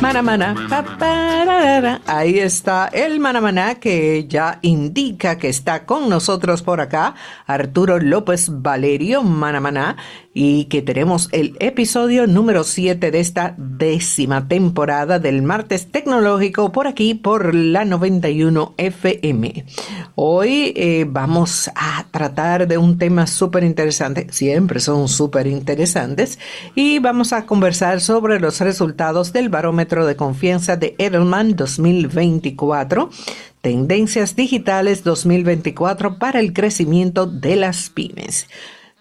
Mana Ahí está el Mana que ya indica que está con nosotros por acá, Arturo López Valerio Mana y que tenemos el episodio número 7 de esta décima temporada del martes tecnológico por aquí por la 91 FM. Hoy eh, vamos a tratar de un tema súper interesante, siempre son súper interesantes, y vamos a conversar sobre los resultados del barómetro de confianza de Edelman 2024. Tendencias digitales 2024 para el crecimiento de las pymes.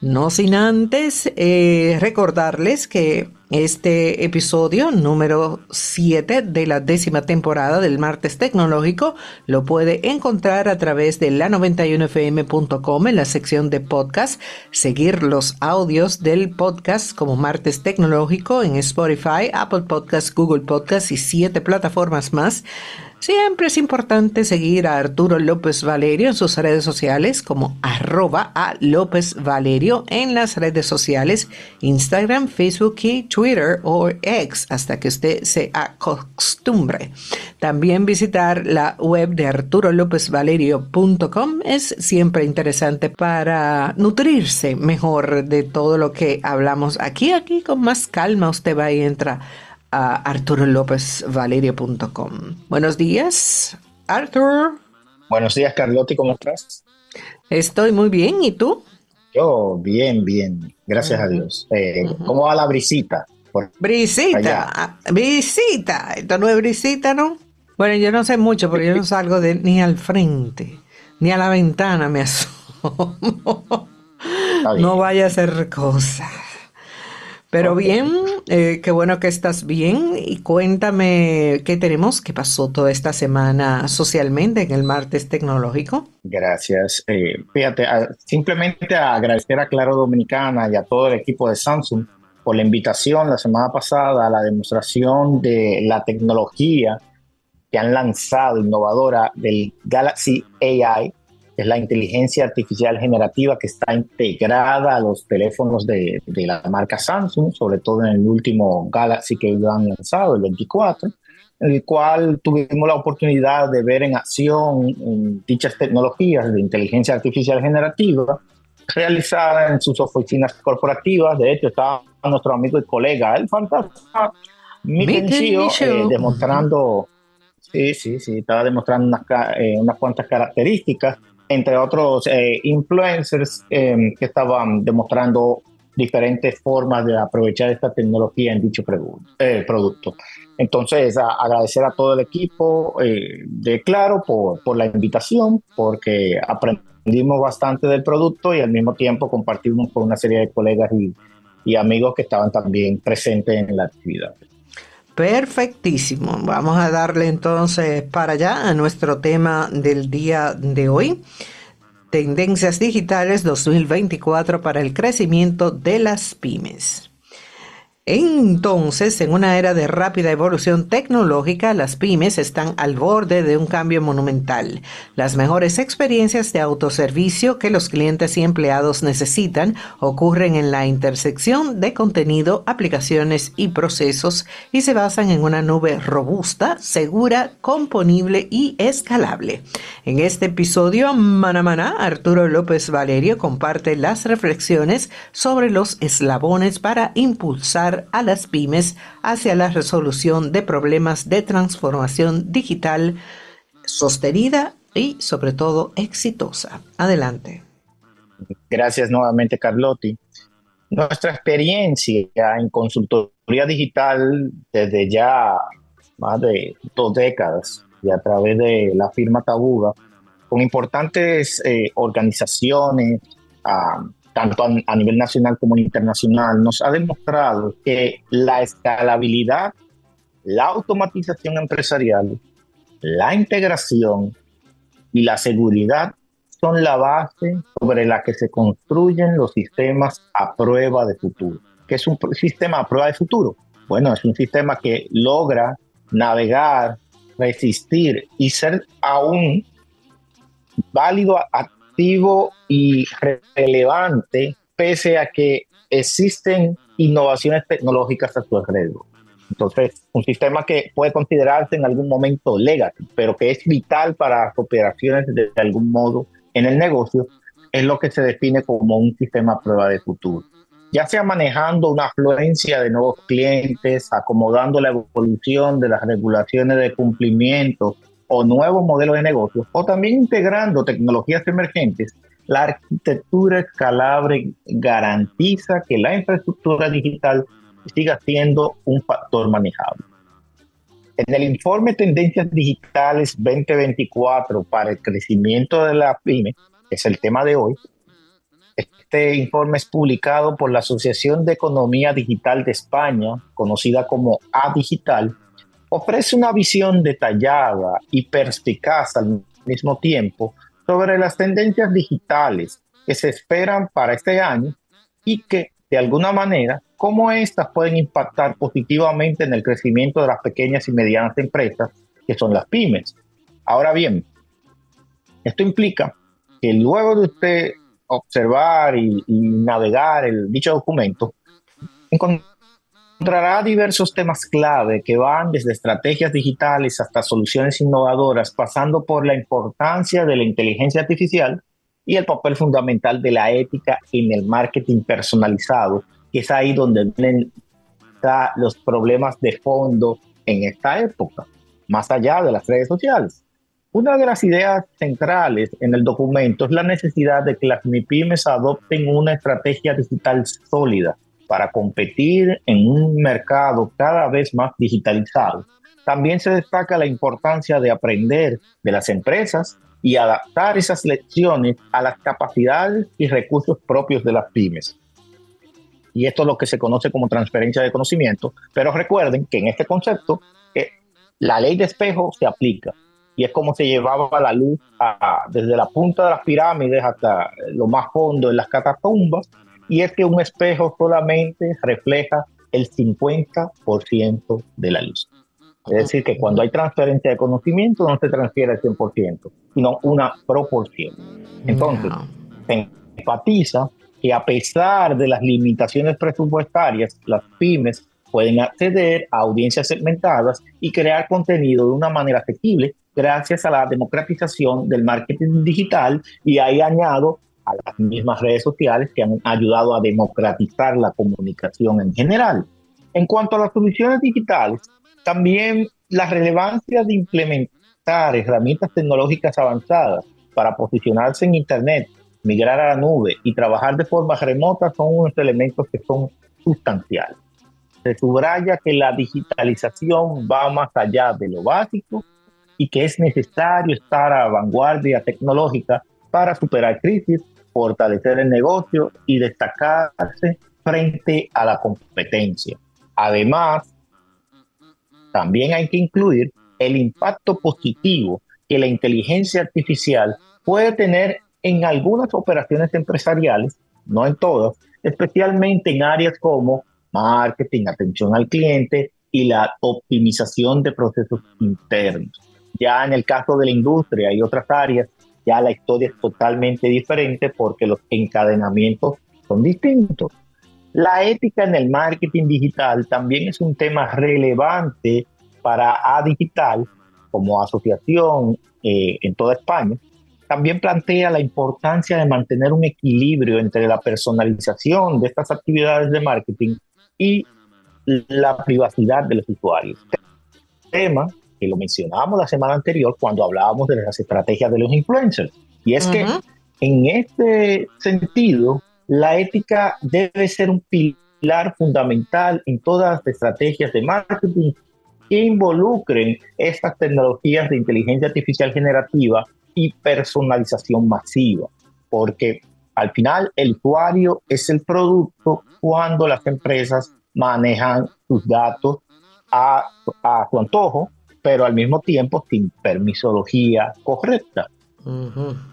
No sin antes eh, recordarles que este episodio número 7 de la décima temporada del Martes Tecnológico lo puede encontrar a través de la91fm.com en la sección de podcast, seguir los audios del podcast como Martes Tecnológico en Spotify, Apple Podcasts, Google Podcasts y siete plataformas más. Siempre es importante seguir a Arturo López Valerio en sus redes sociales como arroba a López Valerio en las redes sociales Instagram, Facebook y Twitter o X hasta que usted se acostumbre. También visitar la web de arturolopezvalerio.com es siempre interesante para nutrirse mejor de todo lo que hablamos aquí. Aquí con más calma usted va y entra a arturolopezvalerio.com. Buenos días, Arthur. Buenos días, Carlotti, ¿cómo estás? Estoy muy bien, ¿y tú? Yo, bien, bien, gracias a Dios. Eh, ¿Cómo va la brisita? brisita, ah, brisita, esto no es brisita, ¿no? Bueno, yo no sé mucho porque yo no salgo de, ni al frente, ni a la ventana me asomo. No vaya a ser cosa. Pero bien, eh, qué bueno que estás bien y cuéntame qué tenemos, qué pasó toda esta semana socialmente en el martes tecnológico. Gracias. Eh, fíjate, simplemente agradecer a Claro Dominicana y a todo el equipo de Samsung por la invitación la semana pasada a la demostración de la tecnología que han lanzado innovadora del Galaxy AI es la inteligencia artificial generativa que está integrada a los teléfonos de, la marca Samsung, sobre todo en el último Galaxy que han lanzado, el 24, en el cual tuvimos la oportunidad de ver en acción dichas tecnologías de inteligencia artificial generativa realizadas en sus oficinas corporativas. De hecho, estaba nuestro amigo y colega, el fantasma Miten eh, demostrando, sí, sí, sí, estaba demostrando unas, eh, unas cuantas características entre otros eh, influencers em, que estaban demostrando diferentes formas de aprovechar esta tecnología en dicho eh, producto. Entonces, agradecer a todo el equipo eh, de Claro por, por, la invitación, porque aprendimos bastante del producto y al mismo tiempo compartimos con una serie de colegas y, y amigos que estaban también presentes en la actividad. Perfectísimo. Vamos a darle entonces para allá a nuestro tema del día de hoy. Tendencias digitales 2024 para el crecimiento de las pymes. Entonces, en una era de rápida evolución tecnológica, las pymes están al borde de un cambio monumental. Las mejores experiencias de autoservicio que los clientes y empleados necesitan ocurren en la intersección de contenido, aplicaciones y procesos y se basan en una nube robusta, segura, componible y escalable. En este episodio, Manamana, Arturo López Valerio comparte las reflexiones sobre los eslabones para impulsar a las pymes hacia la resolución de problemas de transformación digital sostenida y sobre todo exitosa. Adelante. Gracias nuevamente, Carlotti. Nuestra experiencia en consultoría digital desde ya más de dos décadas y a través de la firma Tabuga, con importantes eh, organizaciones, tanto a, nivel nacional como internacional, nos ha demostrado que la escalabilidad, la automatización empresarial, la integración y la seguridad son la base sobre la que se construyen los sistemas a prueba de futuro. ¿Qué es un sistema a prueba de futuro? Bueno, es un sistema que logra navegar, resistir y ser aún válido a, y relevante pese a que existen innovaciones tecnológicas a su alrededor. Entonces, un sistema que puede considerarse en algún momento legacy, pero que es vital para las operaciones de algún modo en el negocio, es lo que se define como un sistema prueba de futuro. Ya sea manejando una afluencia de nuevos clientes, acomodando la evolución de las regulaciones de cumplimiento o nuevos modelos de negocio, o también integrando tecnologías emergentes, la arquitectura escalable garantiza que la infraestructura digital siga siendo un factor manejable. En el informe Tendencias Digitales 2024 para el crecimiento de la pyme, que es el tema de hoy, este informe es publicado por la Asociación de Economía Digital de España, conocida como A Digital, ofrece una visión detallada y perspicaz al mismo tiempo sobre las tendencias digitales que se esperan para este año y que, de alguna manera, cómo éstas pueden impactar positivamente en el crecimiento de las pequeñas y medianas empresas, que son las pymes. Ahora bien, esto implica que luego de usted observar y, navegar el dicho documento, encontrará diversos temas clave que van desde estrategias digitales hasta soluciones innovadoras, pasando por la importancia de la inteligencia artificial y el papel fundamental de la ética en el marketing personalizado, que es ahí donde vienen los problemas de fondo en esta época, más allá de las redes sociales. Una de las ideas centrales en el documento es la necesidad de que las MIPIMES adopten una estrategia digital sólida para competir en un mercado cada vez más digitalizado. También se destaca la importancia de aprender de las empresas y adaptar esas lecciones a las capacidades y recursos propios de las pymes. Y esto es lo que se conoce como transferencia de conocimiento, pero recuerden que en este concepto eh, la ley de espejo se aplica. Y es como se llevaba la luz desde la punta de las pirámides hasta lo más fondo en las catacumbas y es que un espejo solamente refleja el 50% de la luz. Es decir, que cuando hay transferencia de conocimiento no se transfiere el 100%, sino una proporción. Entonces, se enfatiza que a pesar de las limitaciones presupuestarias, las pymes pueden acceder a audiencias segmentadas y crear contenido de una manera asequible gracias a la democratización del marketing digital y ahí añado a las mismas redes sociales que han ayudado a democratizar la comunicación en general. En cuanto a las soluciones digitales, también la relevancia de implementar herramientas tecnológicas avanzadas para posicionarse en Internet migrar a la nube y trabajar de forma remota son unos elementos que son sustanciales. Se subraya que la digitalización va más allá de lo básico y que es necesario estar a vanguardia tecnológica para superar crisis, fortalecer el negocio y destacarse frente a la competencia. Además, también hay que incluir el impacto positivo que la inteligencia artificial puede tener en algunas operaciones empresariales, no en todas, especialmente en áreas como marketing, atención al cliente y la optimización de procesos internos. Ya en el caso de la industria y otras áreas, ya la historia es totalmente diferente porque los encadenamientos son distintos. La ética en el marketing digital también es un tema relevante para A Digital como asociación eh, en toda España, también plantea la importancia de mantener un equilibrio entre la personalización de estas actividades de marketing y la privacidad de los usuarios. Tema que lo mencionábamos la semana anterior cuando hablábamos de las estrategias de los influencers. Y es que en este sentido, la ética debe ser un pilar fundamental en todas las estrategias de marketing que involucren estas tecnologías de inteligencia artificial generativa y personalización masiva, porque al final el usuario es el producto cuando las empresas manejan sus datos a, a su antojo, pero al mismo tiempo sin permisología correcta.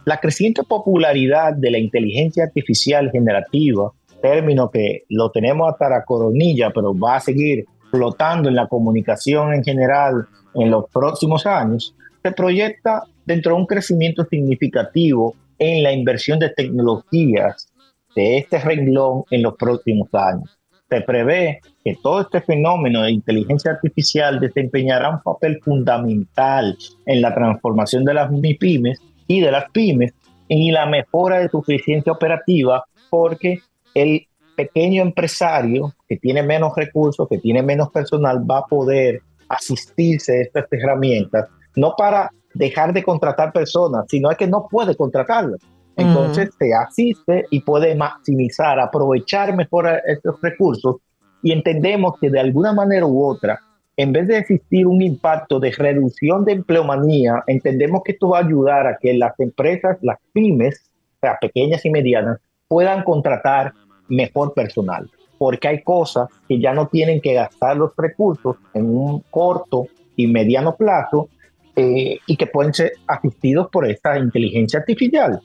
La creciente popularidad de la inteligencia artificial generativa, término que lo tenemos hasta la coronilla, pero va a seguir flotando en la comunicación en general en los próximos años, se proyecta dentro de un crecimiento significativo en la inversión de tecnologías de este renglón en los próximos años. Se prevé que todo este fenómeno de inteligencia artificial desempeñará un papel fundamental en la transformación de las MIPIMES y de las pymes y la mejora de su eficiencia operativa porque el pequeño empresario que tiene menos recursos, que tiene menos personal, va a poder asistirse a estas herramientas, no para dejar de contratar personas, sino es que no puede contratarlas. Entonces se asiste y puede maximizar, aprovechar mejor estos recursos y entendemos que de alguna manera u otra, en vez de existir un impacto de reducción de empleomanía, entendemos que esto va a ayudar a que las empresas, las pymes, o sea, pequeñas y medianas, puedan contratar mejor personal, porque hay cosas que ya no tienen que gastar los recursos en un corto y mediano plazo eh, y que pueden ser asistidos por esta inteligencia artificial.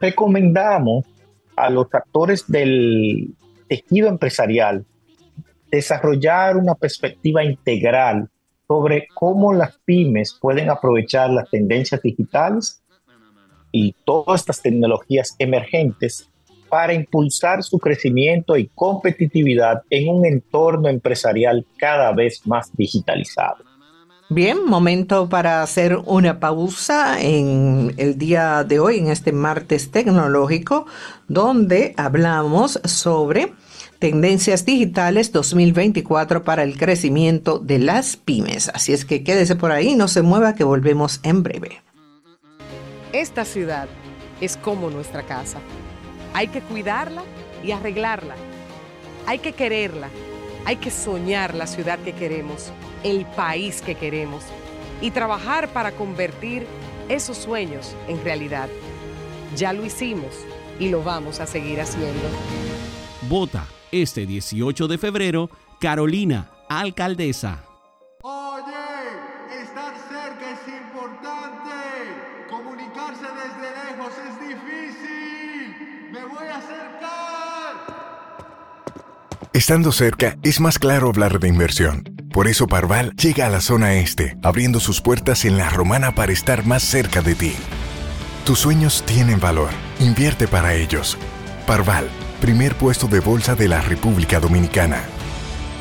Recomendamos a los actores del tejido empresarial desarrollar una perspectiva integral sobre cómo las pymes pueden aprovechar las tendencias digitales y todas estas tecnologías emergentes para impulsar su crecimiento y competitividad en un entorno empresarial cada vez más digitalizado. Bien, momento para hacer una pausa en el día de hoy, en este martes tecnológico, donde hablamos sobre tendencias digitales 2024 para el crecimiento de las pymes. Así es que quédese por ahí, no se mueva, que volvemos en breve. Esta ciudad es como nuestra casa. Hay que cuidarla y arreglarla. Hay que quererla. Hay que soñar la ciudad que queremos el país que queremos y trabajar para convertir esos sueños en realidad. Ya lo hicimos y lo vamos a seguir haciendo. Vota este 18 de febrero, Carolina, alcaldesa. Oye, estar cerca es importante. Comunicarse desde lejos es difícil. Me voy a acercar. Estando cerca, es más claro hablar de inversión. Por eso Parval llega a la zona este, abriendo sus puertas en la romana para estar más cerca de ti. Tus sueños tienen valor. Invierte para ellos. Parval, primer puesto de bolsa de la República Dominicana.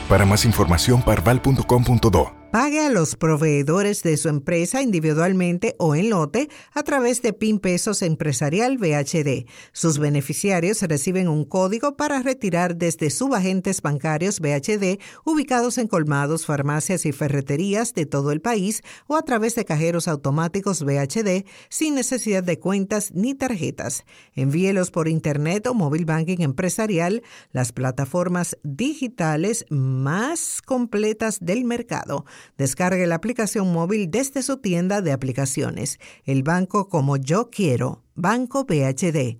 Para más información, parval.com.do. Pague a los proveedores de su empresa individualmente o en lote a través de PIN Pesos Empresarial VHD. Sus beneficiarios reciben un código para retirar desde subagentes bancarios VHD ubicados en colmados, farmacias y ferreterías de todo el país o a través de cajeros automáticos VHD sin necesidad de cuentas ni tarjetas. Envíelos por Internet o móvil banking empresarial, las plataformas digitales más completas del mercado. Descargue la aplicación móvil desde su tienda de aplicaciones. El banco como yo quiero. Banco BHD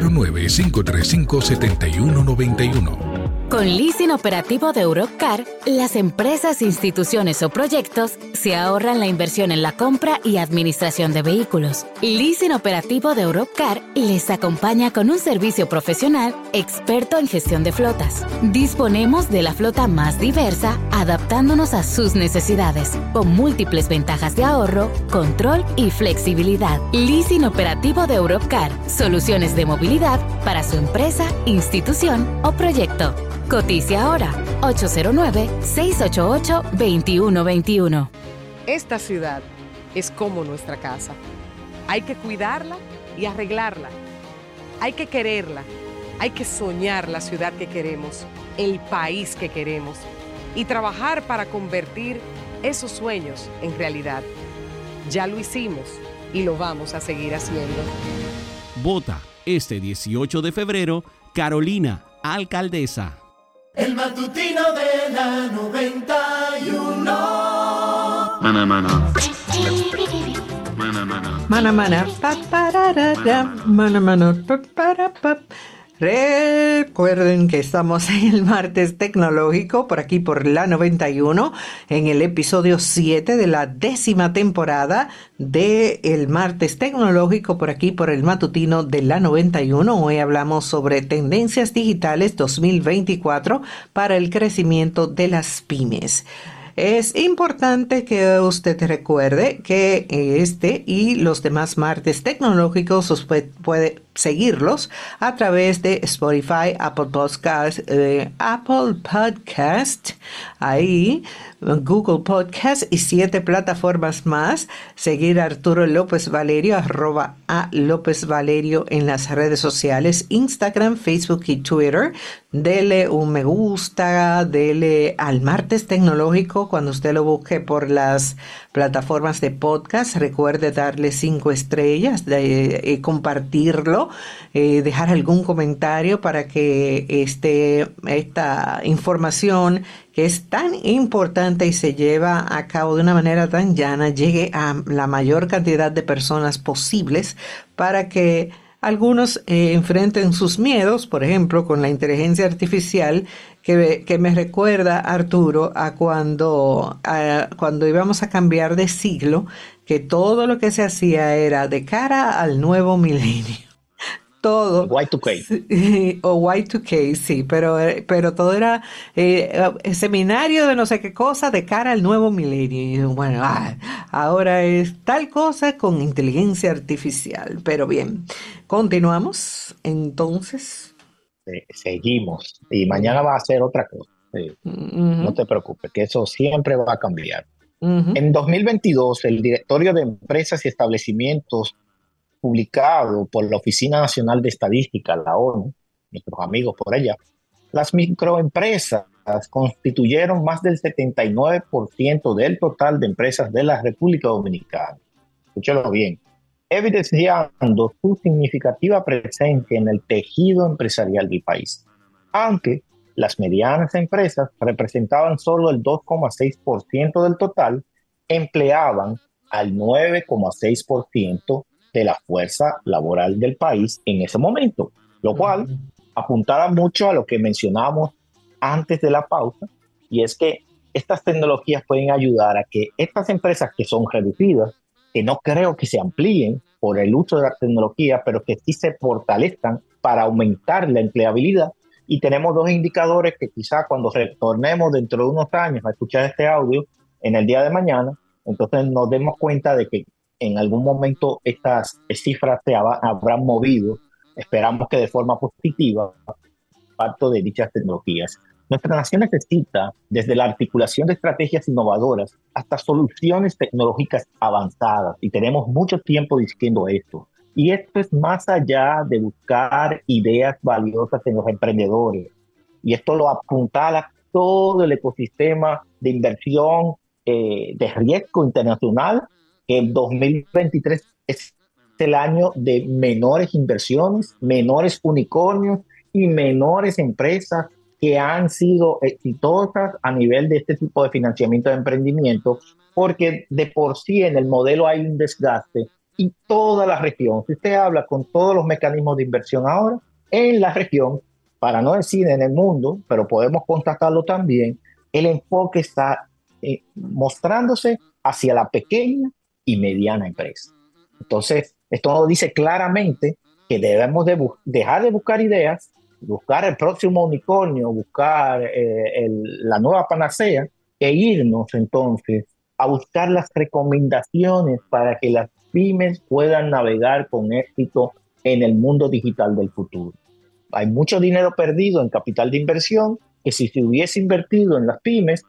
809-535-7191. Con leasing operativo de Europcar, las empresas, instituciones o proyectos se ahorran la inversión en la compra y administración de vehículos. Leasing operativo de Europcar les acompaña con un servicio profesional experto en gestión de flotas. Disponemos de la flota más diversa, adaptándonos a sus necesidades, con múltiples ventajas de ahorro, control y flexibilidad. Leasing operativo de Europcar, soluciones de movilidad para su empresa, institución o proyecto. Coticia ahora 809-688-2121. Esta ciudad es como nuestra casa. Hay que cuidarla y arreglarla. Hay que quererla. Hay que soñar la ciudad que queremos, el país que queremos y trabajar para convertir esos sueños en realidad. Ya lo hicimos y lo vamos a seguir haciendo. Vota este 18 de febrero, Carolina, alcaldesa. El matutino de la 91. Mana, mana. Mana, mana. Pa, mana, mana, pa, para, Recuerden que estamos en el martes tecnológico por aquí por la 91 en el episodio 7 de la décima temporada de el martes tecnológico por aquí por el matutino de la 91. Hoy hablamos sobre tendencias digitales 2024 para el crecimiento de las pymes. Es importante que usted recuerde que este y los demás martes tecnológicos usted puede seguirlos a través de Spotify, Apple Podcast, eh, Apple Podcast, ahí Google Podcast y siete plataformas más. Seguir a Arturo López Valerio, arroba a López Valerio en las redes sociales, Instagram, Facebook y Twitter. Dele un me gusta, dele al martes tecnológico cuando usted lo busque por las plataformas de podcast. Recuerde darle cinco estrellas, eh, compartirlo, eh, dejar algún comentario para que este, esta información que es tan importante y se lleva a cabo de una manera tan llana llegue a la mayor cantidad de personas posibles para que algunos eh, enfrenten sus miedos, por ejemplo, con la inteligencia artificial, que, que me recuerda, Arturo, a cuando, a cuando íbamos a cambiar de siglo, que todo lo que se hacía era de cara al nuevo milenio todo. Y2K. O Y2K, sí, pero, pero todo era eh, seminario de no sé qué cosa de cara al nuevo milenio. Y bueno, ah, ahora es tal cosa con inteligencia artificial. Pero bien, continuamos entonces. seguimos. Y mañana va a ser otra cosa. No te preocupes, que eso siempre va a cambiar. En 2022, el directorio de empresas y establecimientos publicado por la Oficina Nacional de Estadística, la ONU, nuestros amigos por allá, las microempresas constituyeron más del 79% del total de empresas de la República Dominicana. Escúchalo bien. Evidenciando su significativa presencia en el tejido empresarial del país. Aunque las medianas empresas representaban solo el 2,6% del total, empleaban al 9,6% de la fuerza laboral del país en ese momento, lo cual apuntaba mucho a lo que mencionamos antes de la pausa, y es que estas tecnologías pueden ayudar a que estas empresas que son reducidas, que no creo que se amplíen por el uso de la tecnología, pero que sí se fortalezcan para aumentar la empleabilidad. Y tenemos dos indicadores que quizá cuando retornemos dentro de unos años a escuchar este audio en el día de mañana, entonces nos demos cuenta de que en algún momento estas cifras se habrán movido, esperamos que de forma positiva, parto de dichas tecnologías. Nuestra nación necesita, desde la articulación de estrategias innovadoras hasta soluciones tecnológicas avanzadas, y tenemos mucho tiempo diciendo esto. Y esto es más allá de buscar ideas valiosas en los emprendedores. Y esto lo apuntala todo el ecosistema de inversión eh, de riesgo internacional que el 2023 es el año de menores inversiones, menores unicornios y menores empresas que han sido exitosas a nivel de este tipo de financiamiento de emprendimiento, porque de por sí en el modelo hay un desgaste y toda la región, si usted habla con todos los mecanismos de inversión ahora, en la región, para no decir en el mundo, pero podemos constatarlo también, el enfoque está eh, mostrándose hacia la pequeña y mediana empresa. Entonces, esto nos dice claramente que debemos de dejar de buscar ideas, buscar el próximo unicornio, buscar eh, la nueva panacea e irnos entonces a buscar las recomendaciones para que las pymes puedan navegar con éxito en el mundo digital del futuro. Hay mucho dinero perdido en capital de inversión que si se hubiese invertido en las pymes,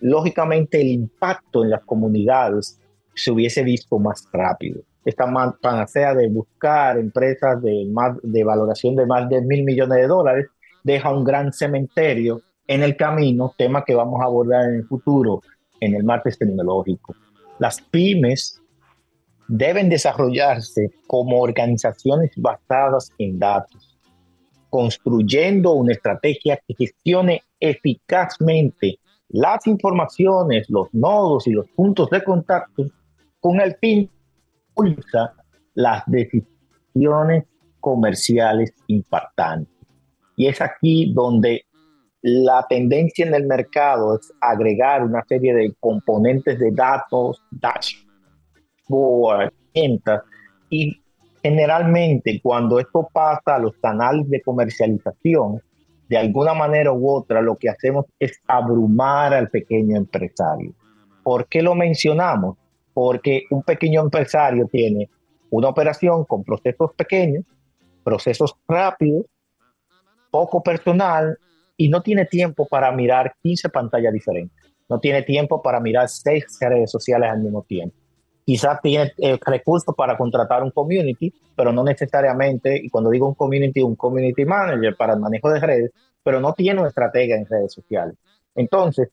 lógicamente el impacto en las comunidades se hubiese visto más rápido. Esta panacea de buscar empresas de, más, de valoración de más de mil millones de dólares deja un gran cementerio en el camino, tema que vamos a abordar en el futuro, en el martes tecnológico. Las pymes deben desarrollarse como organizaciones basadas en datos, construyendo una estrategia que gestione eficazmente las informaciones, los nodos y los puntos de contacto con el fin impulsa las decisiones comerciales impactantes. Y es aquí donde la tendencia en el mercado es agregar una serie de componentes de datos, dashboard, y generalmente cuando esto pasa a los canales de comercialización, de alguna manera u otra lo que hacemos es abrumar al pequeño empresario. ¿Por qué lo mencionamos? Porque un pequeño empresario tiene una operación con procesos pequeños, procesos rápidos, poco personal y no tiene tiempo para mirar 15 pantallas diferentes. No tiene tiempo para mirar seis redes sociales al mismo tiempo. Quizás tiene eh, recursos para contratar un community, pero no necesariamente, y cuando digo un community, un community manager para el manejo de redes, pero no tiene una estrategia en redes sociales. Entonces,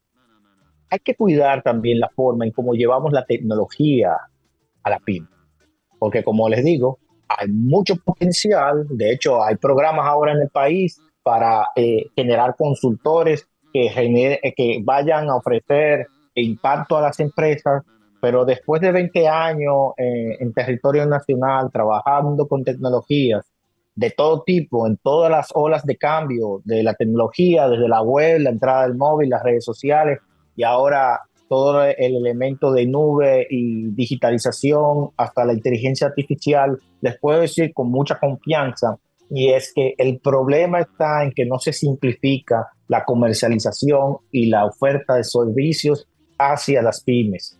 hay que cuidar también la forma en cómo llevamos la tecnología a la PYME. Porque como les digo, hay mucho potencial. De hecho, hay programas ahora en el país para eh, generar consultores que, eh, vayan a ofrecer impacto a las empresas, pero después de 20 años eh, en territorio nacional trabajando con tecnologías de todo tipo, en todas las olas de cambio de la tecnología, desde la web, la entrada del móvil, las redes sociales y ahora todo el elemento de nube y digitalización hasta la inteligencia artificial, les puedo decir con mucha confianza y es que el problema está en que no se simplifica la comercialización y la oferta de servicios hacia las pymes.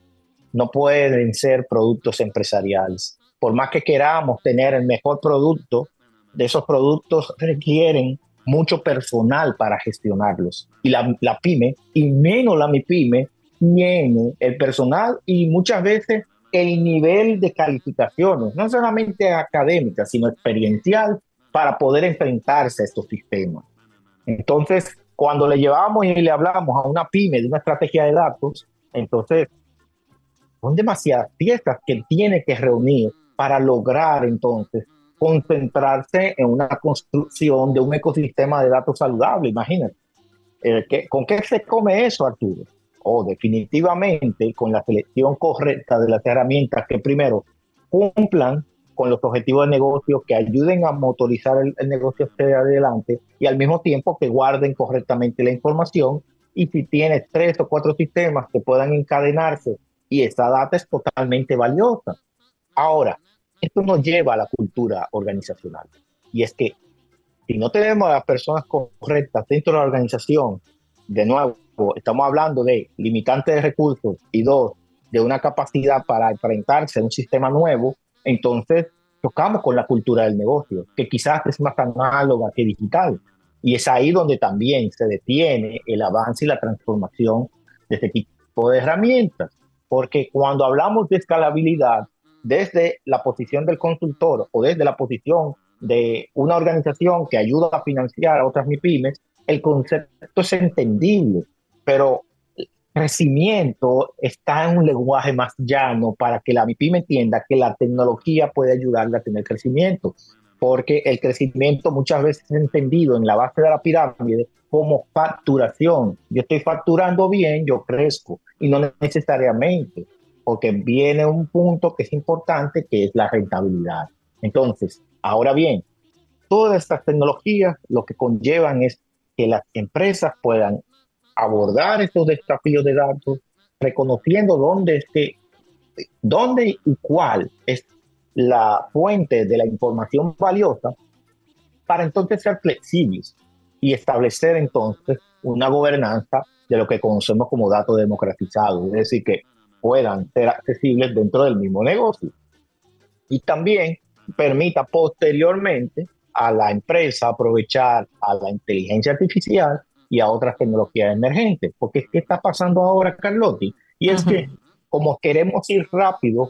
No pueden ser productos empresariales. Por más que queramos tener el mejor producto, de esos productos requieren mucho personal para gestionarlos. Y la, pyme, y menos la MIPYME, tiene el personal y muchas veces el nivel de calificaciones, no solamente académicas, sino experiencial para poder enfrentarse a estos sistemas. Entonces, cuando le llevamos y le hablamos a una pyme de una estrategia de datos, entonces son demasiadas piezas que tiene que reunir para lograr entonces concentrarse en una construcción de un ecosistema de datos saludable, imagínate. Eh, ¿Con qué se come eso, Arturo? O definitivamente con la selección correcta de las herramientas que primero cumplan con los objetivos de negocio que ayuden a motorizar el, negocio hacia adelante y al mismo tiempo que guarden correctamente la información y si tienes tres o cuatro sistemas que puedan encadenarse y esa data es totalmente valiosa. Ahora, esto nos lleva a la cultura organizacional y es que si no tenemos a las personas correctas dentro de la organización, de nuevo, estamos hablando de limitantes de recursos y dos, de una capacidad para enfrentarse a un sistema nuevo, entonces tocamos con la cultura del negocio, que quizás es más análoga que digital. Y es ahí donde también se detiene el avance y la transformación de este tipo de herramientas. Porque cuando hablamos de escalabilidad, desde la posición del consultor o desde la posición de una organización que ayuda a financiar a otras MIPIMES, el concepto es entendible, pero crecimiento está en un lenguaje más llano para que la MIPIME entienda que la tecnología puede ayudarle a tener crecimiento, porque el crecimiento muchas veces es entendido en la base de la pirámide como facturación. Yo estoy facturando bien, yo crezco, y no necesariamente, porque viene un punto que es importante, que es la rentabilidad. Entonces, ahora bien, todas estas tecnologías lo que conllevan es que las empresas puedan abordar estos desafíos de datos, reconociendo dónde, este, dónde y cuál es la fuente de la información valiosa, para entonces ser flexibles y establecer entonces una gobernanza de lo que conocemos como datos democratizados, es decir, que puedan ser accesibles dentro del mismo negocio. Y también permita posteriormente a la empresa aprovechar a la inteligencia artificial y a otras tecnologías emergentes. Porque ¿qué está pasando ahora, Carlotti? Y es que como queremos ir rápido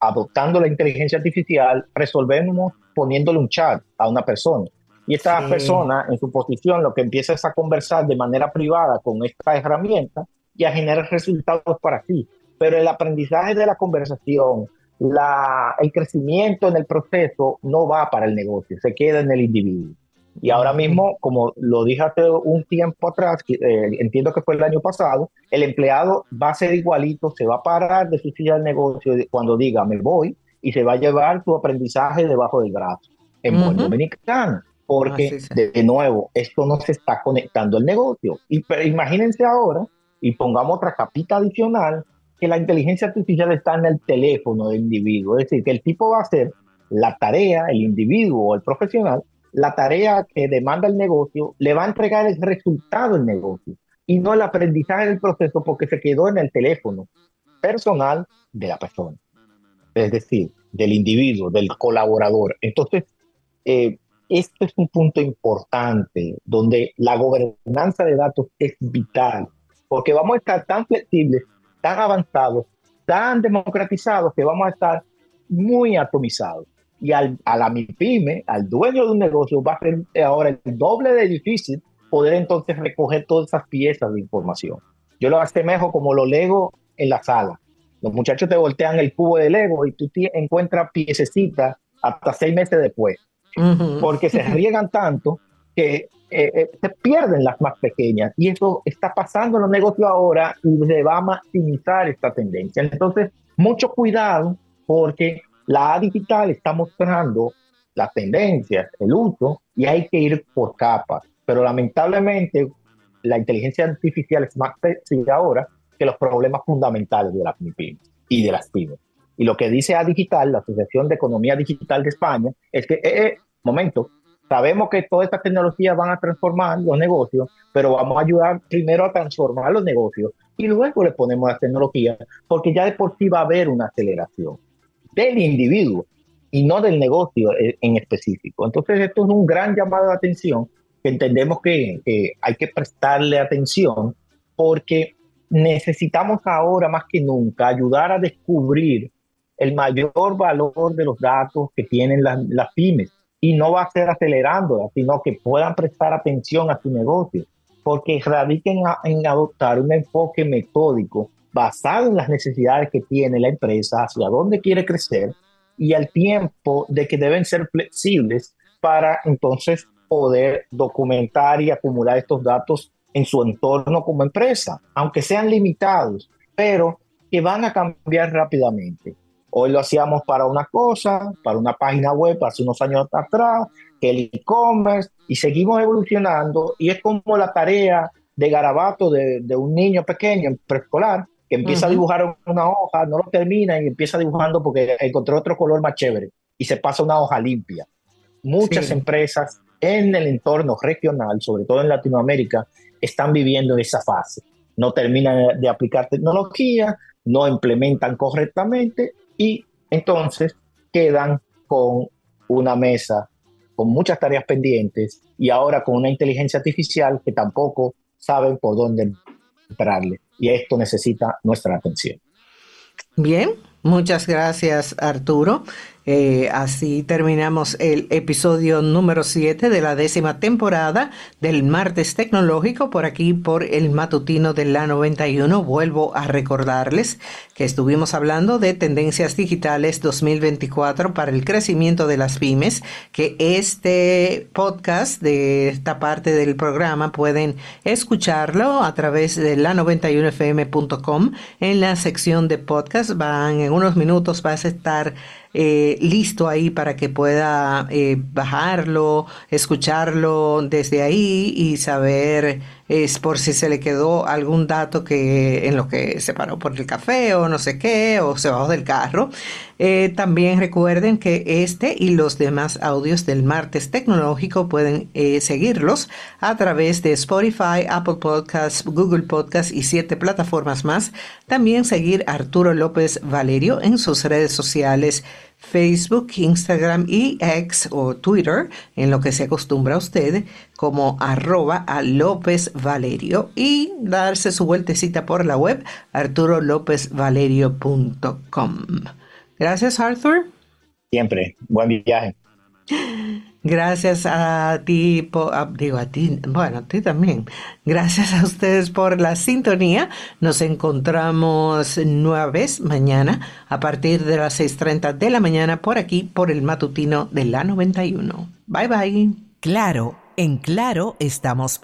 adoptando la inteligencia artificial, resolvemos poniéndole un chat a una persona. Y esta persona, en su posición, lo que empieza es a conversar de manera privada con esta herramienta y a generar resultados para sí. Pero el aprendizaje de la conversación, la, el crecimiento en el proceso no va para el negocio, se queda en el individuo. Y ahora mismo, como lo dije hace un tiempo atrás, eh, entiendo que fue el año pasado, el empleado va a ser igualito, se va a parar de su silla del negocio cuando diga me voy y se va a llevar su aprendizaje debajo del brazo, en buen dominicano. porque de, nuevo, esto no se está conectando al negocio. Y pero imagínense ahora, y pongamos otra capita adicional, que la inteligencia artificial está en el teléfono del individuo. Es decir, que el tipo va a hacer la tarea, el individuo o el profesional, la tarea que demanda el negocio, le va a entregar el resultado del negocio y no el aprendizaje del proceso porque se quedó en el teléfono personal de la persona. Es decir, del individuo, del colaborador. Entonces, eh, esto es un punto importante donde la gobernanza de datos es vital, porque vamos a estar tan flexibles, tan avanzados, tan democratizados que vamos a estar muy atomizados. Y al, a la MIPYME, al dueño de un negocio, va a ser ahora el doble de difícil poder entonces recoger todas esas piezas de información. Yo lo asemejo como lo lego en la sala. Los muchachos te voltean el cubo de Lego y tú encuentras piececitas hasta seis meses después porque se riegan tanto que eh, eh, se pierden las más pequeñas. Y eso está pasando en los negocios ahora y se va a maximizar esta tendencia. Entonces, mucho cuidado porque la A digital está mostrando las tendencias, el uso, y hay que ir por capas. Pero lamentablemente, la inteligencia artificial es más flexible ahora que los problemas fundamentales de las pymes y de las pymes. Y lo que dice A Digital, la Asociación de Economía Digital de España, es que, eh, eh, momento, sabemos que todas estas tecnologías van a transformar los negocios, pero vamos a ayudar primero a transformar los negocios y luego le ponemos las tecnologías, porque ya de por sí va a haber una aceleración del individuo y no del negocio eh, en específico. Entonces, esto es un gran llamado de atención que entendemos que hay que prestarle atención porque necesitamos ahora más que nunca ayudar a descubrir el mayor valor de los datos que tienen las, pymes. Y no va a ser acelerándolas, sino que puedan prestar atención a su negocio, porque radiquen en adoptar un enfoque metódico basado en las necesidades que tiene la empresa, hacia dónde quiere crecer y al tiempo de que deben ser flexibles para entonces poder documentar y acumular estos datos en su entorno como empresa, aunque sean limitados, pero que van a cambiar rápidamente. Hoy lo hacíamos para una cosa, para una página web hace unos años atrás, el e-commerce, y seguimos evolucionando, y es como la tarea de garabato de, un niño pequeño en preescolar, que empieza a dibujar una hoja, no lo termina y empieza dibujando porque encontró otro color más chévere y se pasa una hoja limpia. Muchas empresas en el entorno regional, sobre todo en Latinoamérica, están viviendo esa fase. No terminan de aplicar tecnología, no implementan correctamente y entonces quedan con una mesa con muchas tareas pendientes y ahora con una inteligencia artificial que tampoco saben por dónde entrarle. Y esto necesita nuestra atención. Bien, muchas gracias Arturo. Eh, así terminamos el episodio número 7 de la décima temporada del Martes Tecnológico por aquí por el matutino de la 91. Vuelvo a recordarles que estuvimos hablando de tendencias digitales 2024 para el crecimiento de las pymes, que este podcast de esta parte del programa pueden escucharlo a través de la 91fm.com en la sección de podcast. Van en unos minutos, vas a estar eh, listo ahí para que pueda eh, bajarlo, escucharlo desde ahí y saber es por si se le quedó algún dato que en lo que se paró por el café o no sé qué o se bajó del carro. Eh, también recuerden que este y los demás audios del martes tecnológico pueden eh, seguirlos a través de Spotify, Apple Podcasts, Google Podcasts y siete plataformas más. También seguir Arturo López Valerio en sus redes sociales Facebook, Instagram y X o Twitter, en lo que se acostumbra a usted como arroba a López Valerio y darse su vueltecita por la web arturolopezvalerio.com. Gracias, Arthur. Siempre. Buen viaje. Gracias a ti, digo a ti, bueno, a ti también. Gracias a ustedes por la sintonía. Nos encontramos nueva vez mañana a partir de las 6.30 de la mañana por aquí, por el matutino de la 91. Bye bye. Claro, en claro estamos